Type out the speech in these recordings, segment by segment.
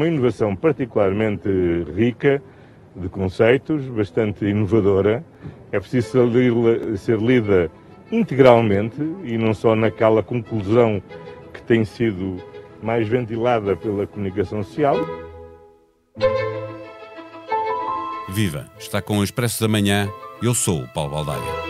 Uma inovação particularmente rica de conceitos, bastante inovadora. É preciso ser lida integralmente e não só naquela conclusão que tem sido mais ventilada pela comunicação social. Viva! Está com o Expresso da Manhã. Eu sou o Paulo Baldaia.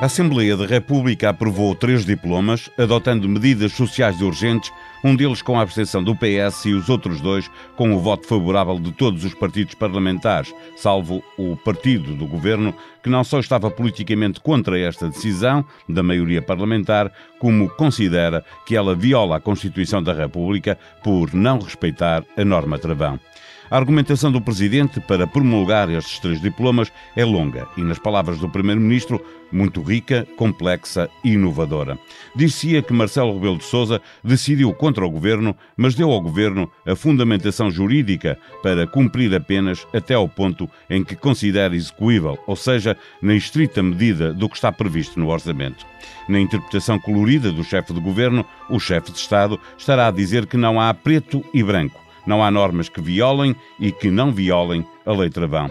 A Assembleia da República aprovou três diplomas, adotando medidas sociais urgentes, um deles com a abstenção do PS e os outros dois com o voto favorável de todos os partidos parlamentares, salvo o partido do governo, que não só estava politicamente contra esta decisão da maioria parlamentar, como considera que ela viola a Constituição da República por não respeitar a norma travão. A argumentação do Presidente para promulgar estes três diplomas é longa e, nas palavras do Primeiro-Ministro, muito rica, complexa e inovadora. Dizia que Marcelo Rebelo de Sousa decidiu contra o Governo, mas deu ao Governo a fundamentação jurídica para cumprir apenas até ao ponto em que considera execuível, ou seja, na estrita medida do que está previsto no Orçamento. Na interpretação colorida do chefe de Governo, o chefe de Estado estará a dizer que não há preto e branco não há normas que violem e que não violem a lei travão.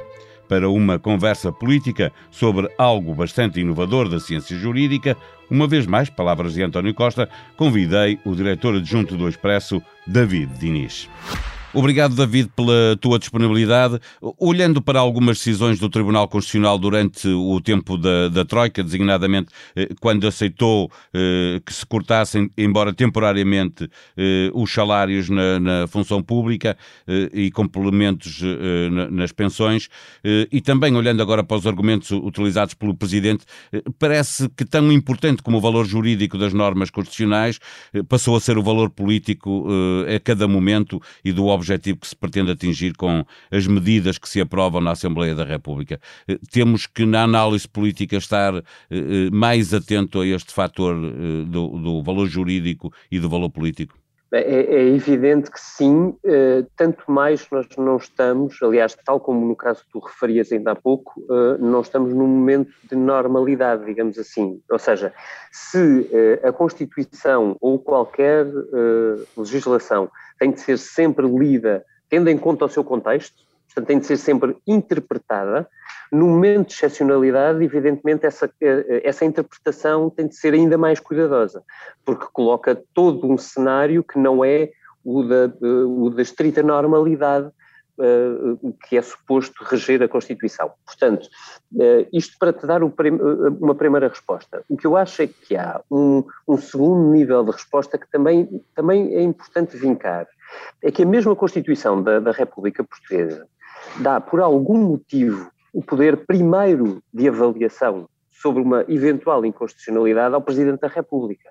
Para uma conversa política sobre algo bastante inovador da ciência jurídica, uma vez mais, palavras de António Costa, convidei o diretor adjunto do Expresso, David Diniz. Obrigado, David, pela tua disponibilidade. Olhando para algumas decisões do Tribunal Constitucional durante o tempo da, da Troika, designadamente eh, quando aceitou eh, que se cortassem, embora temporariamente, eh, os salários na, na função pública eh, e complementos eh, nas pensões, eh, e também olhando agora para os argumentos utilizados pelo Presidente, parece que tão importante como o valor jurídico das normas constitucionais passou a ser o valor político a cada momento e do objetivo objetivo que se pretende atingir com as medidas que se aprovam na Assembleia da República. Eh, temos que, na análise política, estar eh, eh, mais atento a este fator do, do valor jurídico e do valor político? É, é, evidente que sim, tanto mais nós não estamos, aliás, tal como no caso que tu referias ainda há pouco, não estamos num momento de normalidade, digamos assim. Ou seja, se a Constituição ou qualquer legislação tem de ser sempre lida tendo em conta o seu contexto, portanto, tem de ser sempre interpretada. No momento de excepcionalidade, evidentemente, essa, essa interpretação tem de ser ainda mais cuidadosa, porque coloca todo um cenário que não é o da, o da estrita normalidade uh, que é suposto reger a Constituição. Portanto, isto para te dar uma primeira resposta. O que eu acho é que há um, um segundo nível de resposta que também, também é importante vincar é que a mesma Constituição da, da República Portuguesa dá, por algum motivo, o poder primeiro de avaliação sobre uma eventual inconstitucionalidade ao Presidente da República.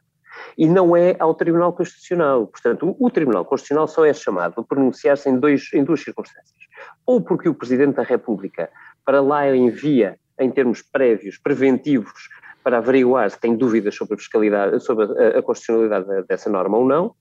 E não é ao Tribunal Constitucional. Portanto, o, Tribunal Constitucional só é chamado a pronunciar-se em, em duas circunstâncias. Ou porque o Presidente da República para lá envia, em termos prévios, preventivos, para averiguar se tem dúvidas sobre a fiscalidade, sobre a, a constitucionalidade dessa norma ou não,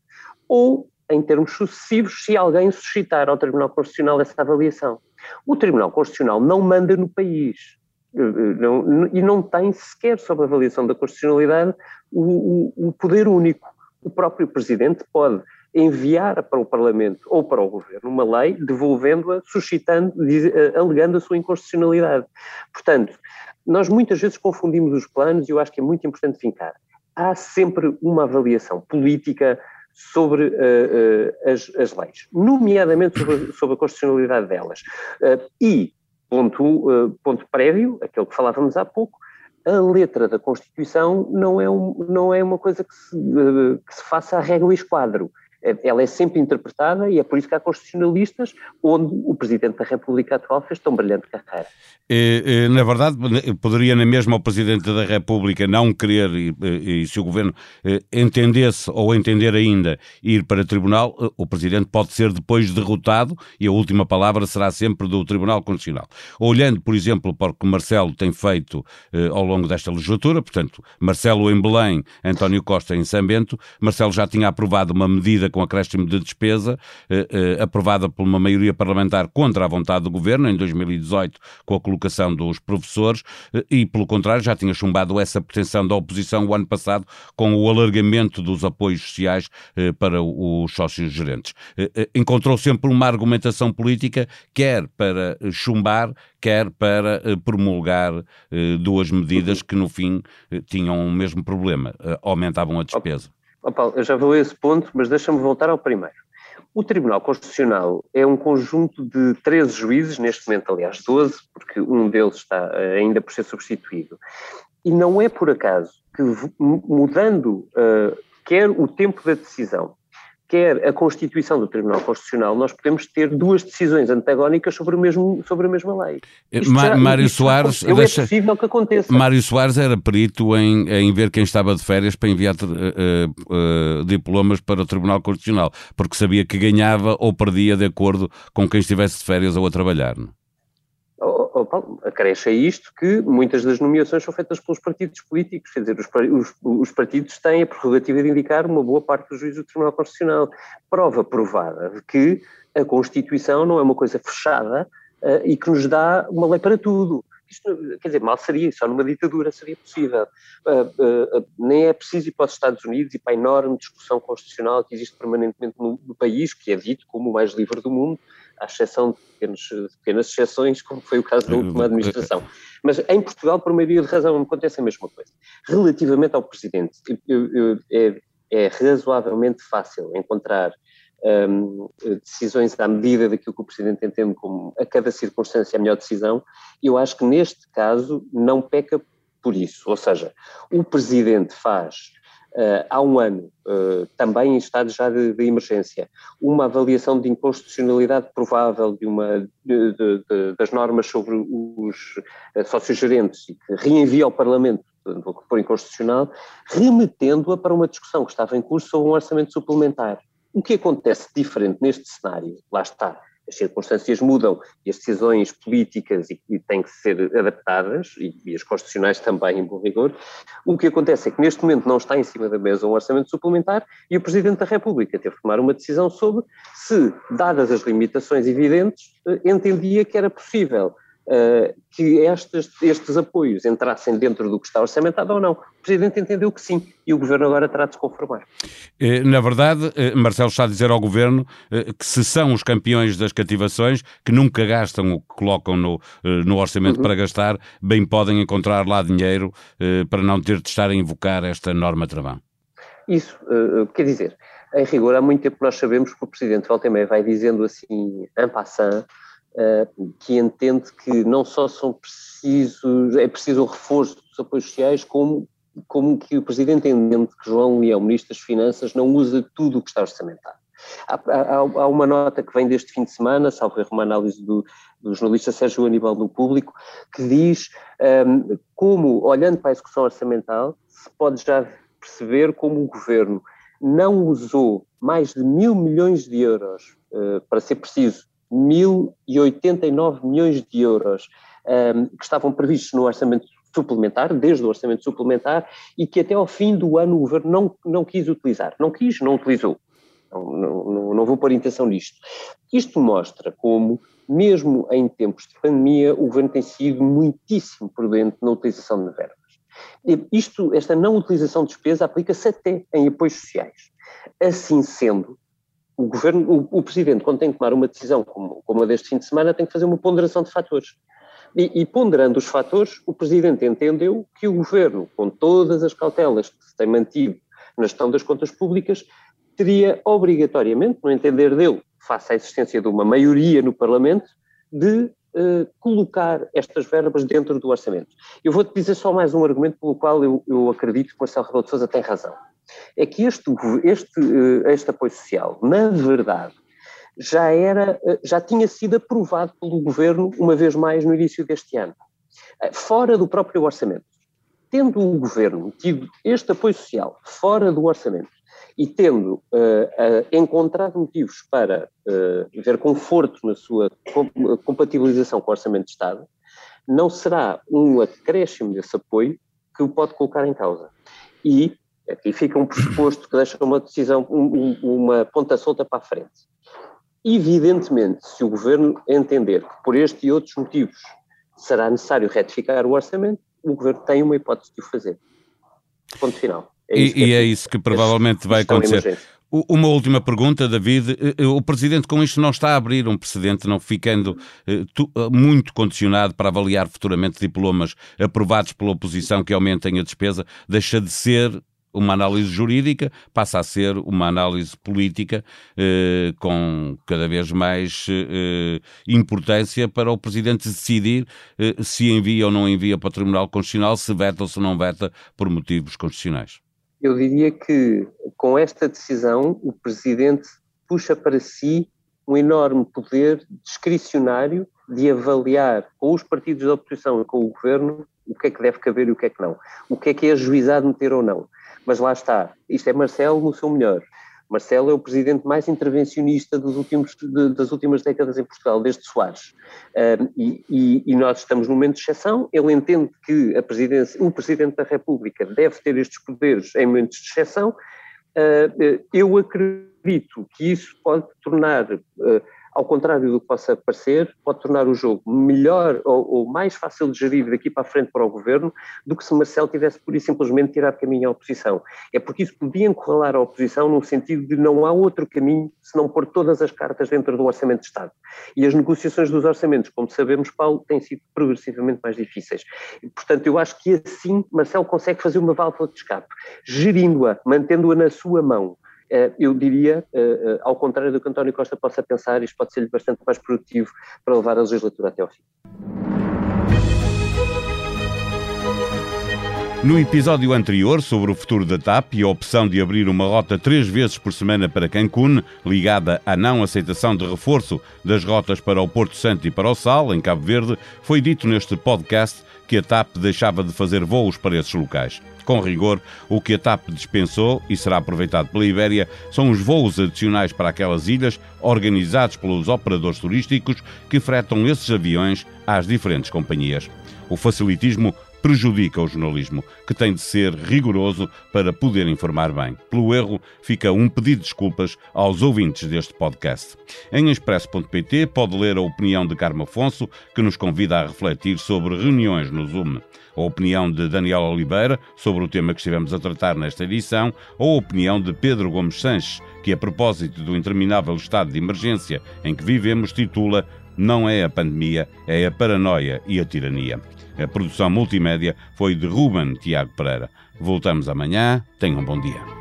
ou em termos sucessivos se alguém suscitar ao Tribunal Constitucional essa avaliação. O Tribunal Constitucional não manda no país eh, eh, não, e não tem sequer, sob a avaliação da constitucionalidade, o, o, o poder único. O próprio Presidente pode enviar para o Parlamento ou para o Governo uma lei, devolvendo-a, suscitando, eh, alegando a sua inconstitucionalidade. Portanto, nós muitas vezes confundimos os planos e eu acho que é muito importante fincar. Há sempre uma avaliação política sobre uh, uh, as, as, leis, nomeadamente sobre, sobre, a constitucionalidade delas. Uh, e, ponto, ponto prévio, aquele que falávamos há pouco, a letra da Constituição não é, um, não é uma coisa que se, que se faça a regra e esquadro ela é sempre interpretada e é por isso que há constitucionalistas onde o Presidente da República atual fez tão brilhante carreira. na verdade, poderia na mesma o Presidente da República não querer, e, e se o Governo eh, entendesse ou entender ainda ir para o Tribunal, eh, o Presidente pode ser depois derrotado e a última palavra será sempre do Tribunal Constitucional. Olhando, por exemplo, para o que Marcelo tem feito eh, ao longo desta legislatura, portanto, Marcelo em Belém, António Costa em São Bento, Marcelo já tinha aprovado uma medida com acréscimo de despesa, eh, eh, aprovada por uma maioria parlamentar contra a vontade do governo, em 2018, com a colocação dos professores, eh, e, pelo contrário, já tinha chumbado essa pretensão da oposição o ano passado com o alargamento dos apoios sociais para os sócios gerentes. Encontrou sempre uma argumentação política, quer para chumbar, quer para promulgar duas medidas que, no fim, tinham o mesmo problema, aumentavam a despesa. Oh, Paulo, eu já vou a esse ponto, mas deixa-me voltar ao primeiro. O Tribunal Constitucional é um conjunto de 13 juízes, neste momento, aliás, 12, porque um deles está ainda por ser substituído. E não é por acaso que, mudando uh, quer o tempo da decisão, quer a Constituição do Tribunal Constitucional, nós podemos ter duas decisões antagónicas sobre, o mesmo, sobre a mesma lei. Eh, Mário Soares. Já, deixa, é possível que aconteça. Mário Soares era perito em, em ver quem estava de férias para enviar uh, uh, diplomas para o Tribunal Constitucional, porque sabia que ganhava ou perdia de acordo com quem estivesse de férias ou a trabalhar. Não? Acresce a isto que muitas das nomeações são feitas pelos partidos políticos, quer dizer, os, os, os, partidos têm a prerrogativa de indicar uma boa parte dos juízes do Tribunal Constitucional. Prova provada de que a Constituição não é uma coisa fechada uh, e que nos dá uma lei para tudo. Isto, quer dizer, mal seria, só numa ditadura seria possível. Uh, uh, nem é preciso ir para os Estados Unidos e para a enorme discussão constitucional que existe permanentemente no, no país, que é dito como o mais livre do mundo, à exceção de, pequenos, pequenas exceções, como foi o caso da última administração. Mas em Portugal, por maioria de razão, acontece a mesma coisa. Relativamente ao Presidente, é, é, razoavelmente fácil encontrar um, decisões à medida daquilo que o Presidente entende como a cada circunstância a melhor decisão. Eu acho que neste caso não peca por isso. Ou seja, o Presidente faz uh, há um ano, uh, também em estado já de, de, emergência, uma avaliação de inconstitucionalidade provável de uma, de, de, das normas sobre os uh, sócios gerentes e que reenvia ao Parlamento por inconstitucional, remetendo-a para uma discussão que estava em curso sobre um orçamento suplementar. O que acontece diferente neste cenário? Lá está as circunstâncias mudam e as decisões políticas e, e têm que ser adaptadas, e, e, as constitucionais também, em bom rigor. O que acontece é que neste momento não está em cima da mesa um orçamento suplementar e o Presidente da República teve que tomar uma decisão sobre se, dadas as limitações evidentes, eh, entendia que era possível que estes, estes apoios entrassem dentro do que está orçamentado ou não. O Presidente entendeu que sim e o Governo agora terá de se conformar. Eh, na verdade, eh, Marcelo está a dizer ao Governo que se são os campeões das cativações, que nunca gastam o que colocam no, no orçamento uhum. para gastar, bem podem encontrar lá dinheiro para não ter de estar a invocar esta norma travão. Isso, quer dizer, em rigor, há muito tempo nós sabemos que o Presidente Valtemé vai dizendo assim, en passant, uh, que entende que não só são precisos, é preciso o reforço dos apoios sociais, como, como que o Presidente entende que João Leão, Ministro das Finanças, não usa tudo o que está orçamentado. Há, há, há, uma nota que vem deste fim de semana, salvo erro, uma análise do, do jornalista Sérgio Aníbal no Público, que diz um, ehm, como, olhando para a execução orçamental, se pode já perceber como o governo não usou mais de mil milhões de euros, uh, para ser preciso, 1.089 milhões de euros um, que estavam previstos no orçamento suplementar, desde o orçamento suplementar, e que até ao fim do ano o governo não, não quis utilizar. Não quis, não utilizou. Não, não, não vou pôr intenção nisto. Isto mostra como, mesmo em tempos de pandemia, o governo tem sido muitíssimo prudente na utilização de verbas. Isto, esta não utilização de despesa aplica-se até em apoios sociais. Assim sendo, o governo, o, o, presidente, quando tem que tomar uma decisão como, como a deste fim de semana, tem que fazer uma ponderação de fatores. E, e, ponderando os fatores, o presidente entendeu que o governo, com todas as cautelas que se tem mantido na gestão das contas públicas, teria obrigatoriamente, no entender dele, face à existência de uma maioria no Parlamento, de uh, colocar estas verbas dentro do orçamento. Eu vou-te dizer só mais um argumento pelo qual eu, eu acredito que Marcelo Rebelo de Sousa tem razão é que este, este, eh, este apoio social, na verdade, já, era, eh, já tinha sido aprovado pelo governo uma vez mais no início deste ano, eh, fora do próprio orçamento. Tendo o governo tido este apoio social fora do orçamento e tendo uh, encontrado motivos para uh, ver conforto na sua compatibilização com o orçamento de Estado, não será um acréscimo desse apoio que o pode colocar em causa. E Aqui fica um pressuposto que deixa uma decisão, um, uma ponta solta para a frente. Evidentemente, se o Governo entender que por este e outros motivos será necessário retificar o orçamento, o Governo tem uma hipótese de o fazer. Ponto final. É e, e é, isso que provavelmente vai acontecer. Uma última pergunta, David. Eh, eh, o Presidente com isto não está a abrir um precedente, não ficando eh, muito condicionado para avaliar futuramente diplomas aprovados pela oposição que aumentem a despesa, deixa de ser uma análise jurídica passa a ser uma análise política eh, com cada vez mais eh, importância para o Presidente decidir eh, se envia ou não envia para o Tribunal Constitucional, se veta ou se não veta por motivos constitucionais. Eu diria que com esta decisão o Presidente puxa para si um enorme poder discricionário de avaliar com os partidos da oposição e com o governo o que é que deve caber e o que é que não. O que é que é ajuizado meter ou não. Mas lá está, isto é Marcelo no seu melhor. Marcelo é o presidente mais intervencionista últimos, de, das últimas décadas em Portugal, desde Soares. E, e, nós estamos num momento de exceção. Ele entende que a presidência, o Presidente da República deve ter estes poderes em momentos de exceção. Uh, eu acredito que isso pode tornar. Uh, ao contrário do que possa parecer, pode tornar o jogo melhor ou, ou, mais fácil de gerir daqui para a frente para o governo do que se Marcelo tivesse por isso simplesmente tirado caminho à oposição. É porque isso podia encurralar a oposição no sentido de não há outro caminho se não pôr todas as cartas dentro do Orçamento de Estado. E as negociações dos orçamentos, como sabemos, Paulo, têm sido progressivamente mais difíceis. Portanto, eu acho que assim Marcelo consegue fazer uma válvula de escape, gerindo-a, mantendo-a na sua mão eu diria, eh, eh, ao contrário do que António Costa possa pensar, isto pode ser bastante mais produtivo para levar a legislatura até ao fim. No episódio anterior sobre o futuro da TAP e a opção de abrir uma rota três vezes por semana para Cancún, ligada à não aceitação de reforço das rotas para o Porto Santo e para o Sal, em Cabo Verde, foi dito neste podcast que a TAP deixava de fazer voos para esses locais. Com rigor, o que a TAP dispensou e será aproveitado pela Ibéria são os voos adicionais para aquelas ilhas organizados pelos operadores turísticos que fretam esses aviões às diferentes companhias. O facilitismo prejudica o jornalismo, que tem de ser rigoroso para poder informar bem. Pelo erro, fica um pedido de desculpas aos ouvintes deste podcast. Em expresso.pt pode ler a opinião de Carmo Afonso, que nos convida a refletir sobre reuniões no Zoom, a opinião de Daniel Oliveira sobre o tema que estivemos a tratar nesta edição, ou a opinião de Pedro Gomes Sanches, que a propósito do interminável estado de emergência em que vivemos titula Não é a pandemia, é a paranoia e a tirania. A produção multimédia foi de Ruben Tiago Pereira. Voltamos amanhã. Tenham um bom dia.